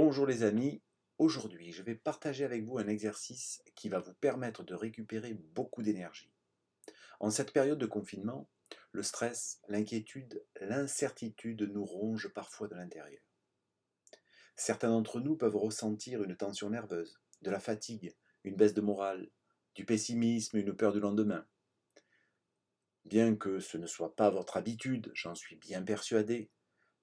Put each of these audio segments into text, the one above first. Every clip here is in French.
Bonjour les amis, aujourd'hui je vais partager avec vous un exercice qui va vous permettre de récupérer beaucoup d'énergie. En cette période de confinement, le stress, l'inquiétude, l'incertitude nous rongent parfois de l'intérieur. Certains d'entre nous peuvent ressentir une tension nerveuse, de la fatigue, une baisse de morale, du pessimisme, une peur du lendemain. Bien que ce ne soit pas votre habitude, j'en suis bien persuadé,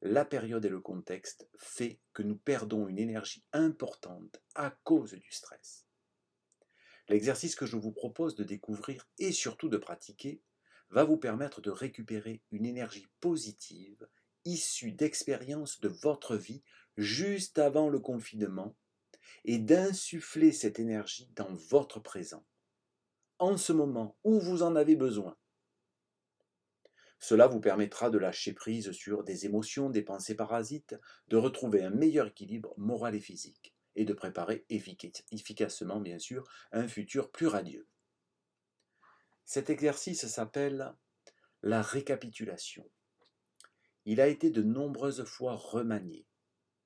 la période et le contexte fait que nous perdons une énergie importante à cause du stress. L'exercice que je vous propose de découvrir et surtout de pratiquer va vous permettre de récupérer une énergie positive issue d'expériences de votre vie juste avant le confinement et d'insuffler cette énergie dans votre présent, en ce moment où vous en avez besoin. Cela vous permettra de lâcher prise sur des émotions, des pensées parasites, de retrouver un meilleur équilibre moral et physique, et de préparer efficacement, bien sûr, un futur plus radieux. Cet exercice s'appelle la récapitulation. Il a été de nombreuses fois remanié,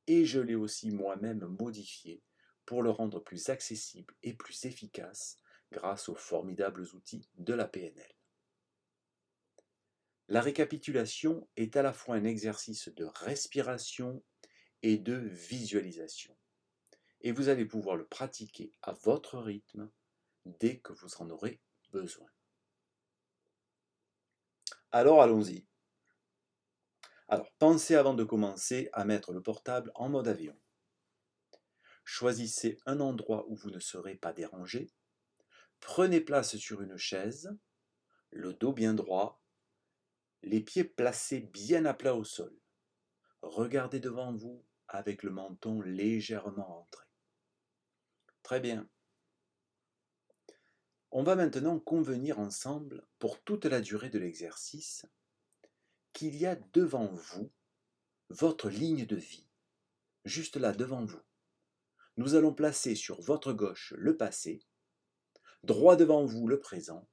et je l'ai aussi moi-même modifié pour le rendre plus accessible et plus efficace grâce aux formidables outils de la PNL. La récapitulation est à la fois un exercice de respiration et de visualisation. Et vous allez pouvoir le pratiquer à votre rythme dès que vous en aurez besoin. Alors allons-y. Alors pensez avant de commencer à mettre le portable en mode avion. Choisissez un endroit où vous ne serez pas dérangé. Prenez place sur une chaise, le dos bien droit, les pieds placés bien à plat au sol. Regardez devant vous avec le menton légèrement rentré. Très bien. On va maintenant convenir ensemble, pour toute la durée de l'exercice, qu'il y a devant vous votre ligne de vie, juste là devant vous. Nous allons placer sur votre gauche le passé, droit devant vous le présent,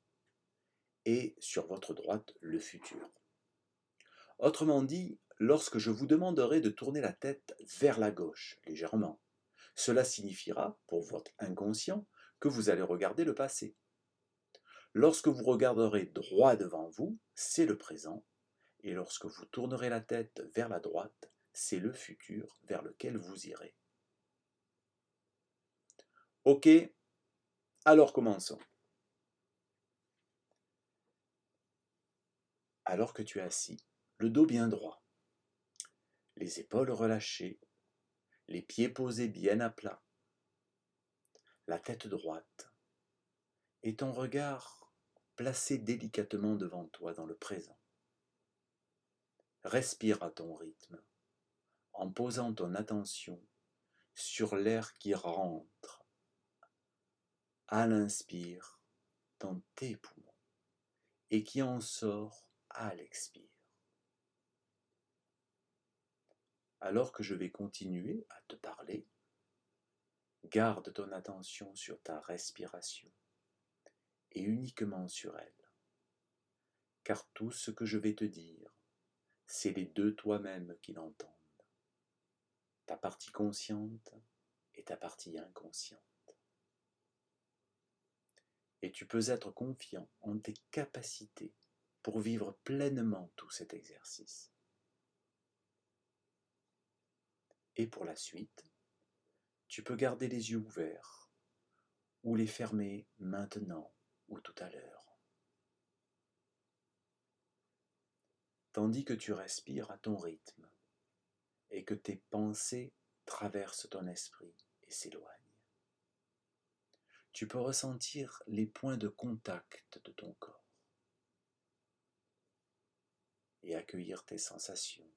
et sur votre droite le futur. Autrement dit, lorsque je vous demanderai de tourner la tête vers la gauche, légèrement, cela signifiera, pour votre inconscient, que vous allez regarder le passé. Lorsque vous regarderez droit devant vous, c'est le présent, et lorsque vous tournerez la tête vers la droite, c'est le futur vers lequel vous irez. Ok, alors commençons. alors que tu es assis, le dos bien droit, les épaules relâchées, les pieds posés bien à plat, la tête droite, et ton regard placé délicatement devant toi dans le présent. Respire à ton rythme, en posant ton attention sur l'air qui rentre à l'inspire dans tes poumons et qui en sort à l'expire. Alors que je vais continuer à te parler, garde ton attention sur ta respiration et uniquement sur elle. Car tout ce que je vais te dire, c'est les deux toi-même qui l'entendent. Ta partie consciente et ta partie inconsciente. Et tu peux être confiant en tes capacités pour vivre pleinement tout cet exercice. Et pour la suite, tu peux garder les yeux ouverts ou les fermer maintenant ou tout à l'heure. Tandis que tu respires à ton rythme et que tes pensées traversent ton esprit et s'éloignent. Tu peux ressentir les points de contact de ton corps. et accueillir tes sensations,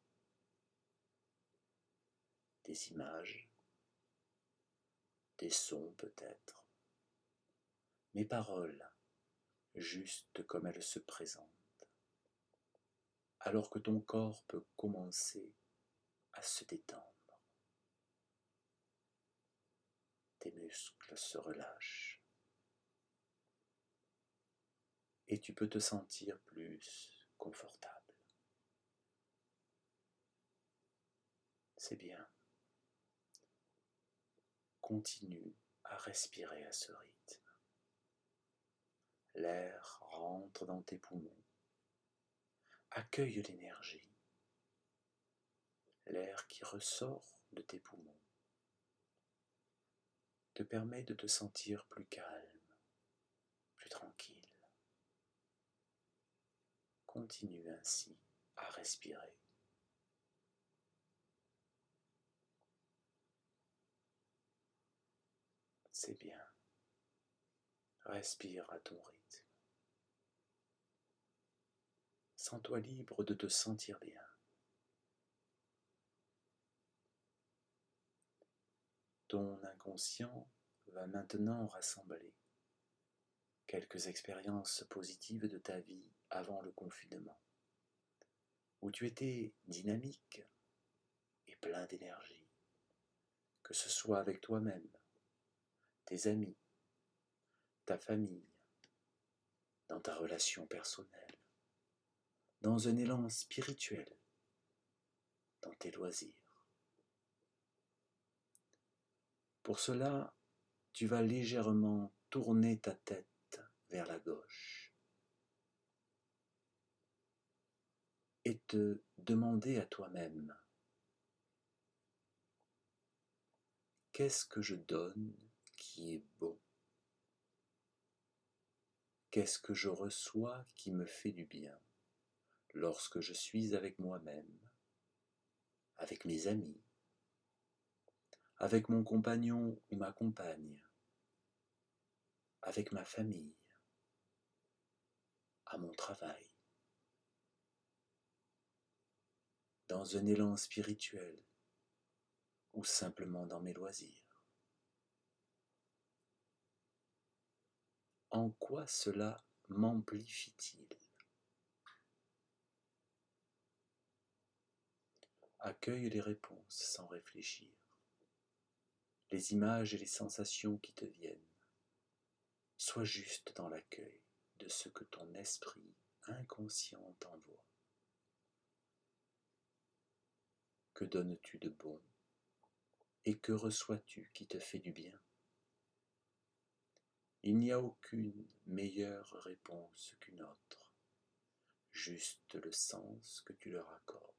des images, des sons peut-être, mes paroles, juste comme elles se présentent, alors que ton corps peut commencer à se détendre. Tes muscles se relâchent et tu peux te sentir plus confortable. c'est bien. Continue à respirer à ce rythme. L'air rentre dans tes poumons. Accueille l'énergie. L'air qui ressort de tes poumons te permet de te sentir plus calme, plus tranquille. Continue ainsi à respirer. C'est bien. Respire à ton rythme. Sens-toi libre de te sentir bien. Ton inconscient va maintenant rassembler quelques expériences positives de ta vie avant le confinement, où tu étais dynamique et plein d'énergie, que ce soit avec toi-même, tes amis, ta famille, dans ta relation personnelle, dans un élan spirituel, dans tes loisirs. Pour cela, tu vas légèrement tourner ta tête vers la gauche et te demander à toi-même, qu'est-ce que je donne qui est bon Qu'est-ce que je reçois qui me fait du bien lorsque je suis avec moi-même, avec mes amis, avec mon compagnon ou ma compagne, avec ma famille, à mon travail, dans un élan spirituel ou simplement dans mes loisirs? En quoi cela m'amplifie-t-il? Accueille les réponses sans réfléchir, les images et les sensations qui te viennent. Sois juste dans l'accueil de ce que ton esprit inconscient t'envoie. Que donnes-tu de bon? Et que reçois-tu qui te fait du bien? Il n'y a aucune meilleure réponse qu'une autre, juste le sens que tu leur accordes.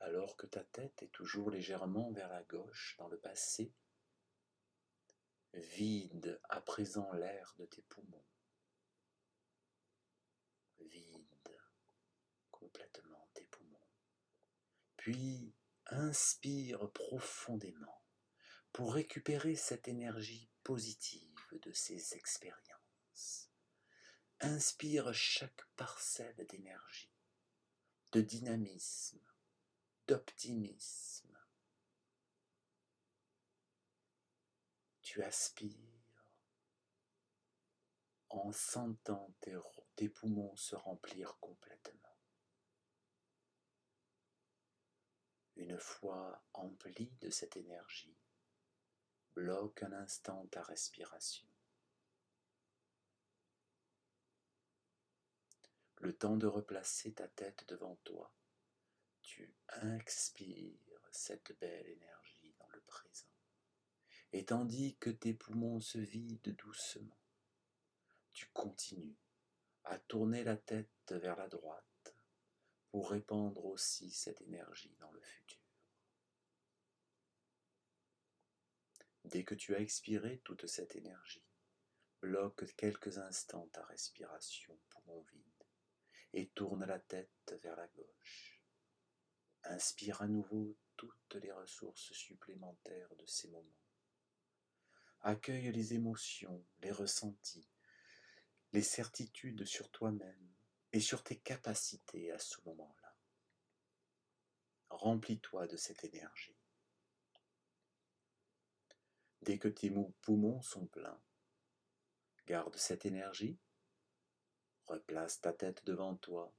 Alors que ta tête est toujours légèrement vers la gauche dans le passé, vide à présent l'air de tes poumons. Vide complètement tes poumons. Puis inspire profondément pour récupérer cette énergie positive de ces expériences. Inspire chaque parcelle d'énergie, de dynamisme, d'optimisme. Tu aspires en sentant tes, poumons se remplir complètement. Une fois empli de cette énergie, bloque un instant ta respiration. Le temps de replacer ta tête devant toi, tu inspires cette belle énergie dans le présent. Et tandis que tes poumons se vident doucement, tu continues à tourner la tête vers la droite pour répandre aussi cette énergie dans le futur. Dès que tu as expiré toute cette énergie, bloque quelques instants ta respiration poumon vide et tourne la tête vers la gauche. Inspire à nouveau toutes les ressources supplémentaires de ces moments. Accueille les émotions, les ressentis, les certitudes sur toi-même et sur tes capacités à ce moment-là. Remplis-toi de cette énergie. Dès que tes poumons sont pleins, garde cette énergie, replace ta tête devant toi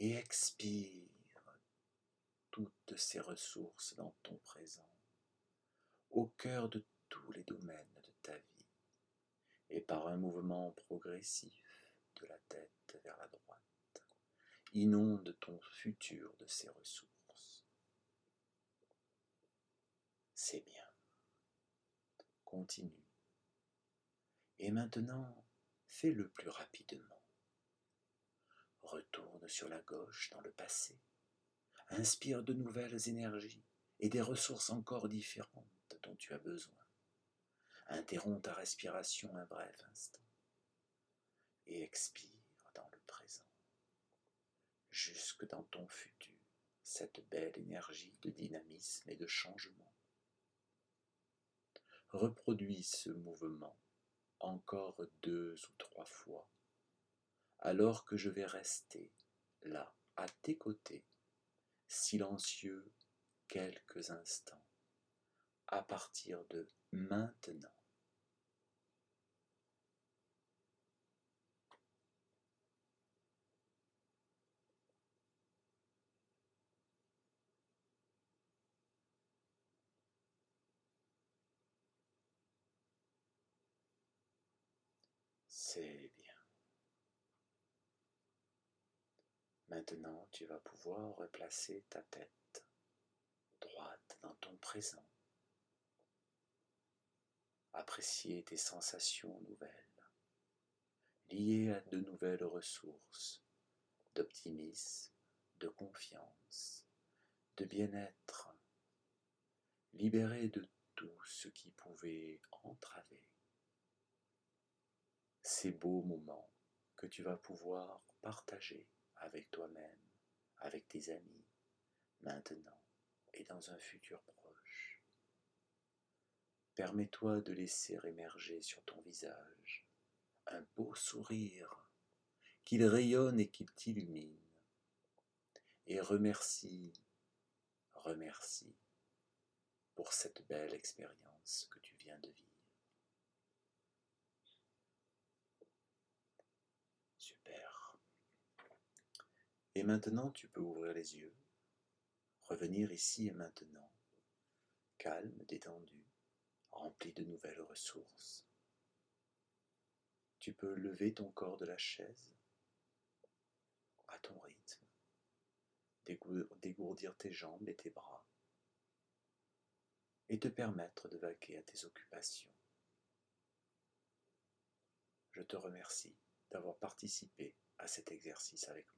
et expire toutes ces ressources dans ton présent, au cœur de tous les domaines de ta vie, et par un mouvement progressif de la tête vers la droite inonde ton futur de ses ressources. C'est bien. Continue. Et maintenant, fais-le plus rapidement. Retourne sur la gauche dans le passé. Inspire de nouvelles énergies et des ressources encore différentes dont tu as besoin. Interromps ta respiration un bref instant et expire jusque dans ton futur, cette belle énergie de dynamisme et de changement. Reproduis ce mouvement encore deux ou trois fois, alors que je vais rester là, à tes côtés, silencieux quelques instants, à partir de maintenant. C'est bien. Maintenant, tu vas pouvoir replacer ta tête droite dans ton présent. Apprécier tes sensations nouvelles, liées à de nouvelles ressources d'optimisme, de confiance, de bien-être, libéré de tout ce qui pouvait entraver. Ces beaux moments que tu vas pouvoir partager avec toi-même, avec tes amis, maintenant et dans un futur proche. Permets-toi de laisser émerger sur ton visage un beau sourire, qu'il rayonne et qu'il t'illumine. Et remercie, remercie pour cette belle expérience que tu viens de vivre. Et maintenant, tu peux ouvrir les yeux, revenir ici et maintenant, calme, détendu, rempli de nouvelles ressources. Tu peux lever ton corps de la chaise à ton rythme, dégourdir tes jambes et tes bras, et te permettre de vaquer à tes occupations. Je te remercie d'avoir participé à cet exercice avec moi.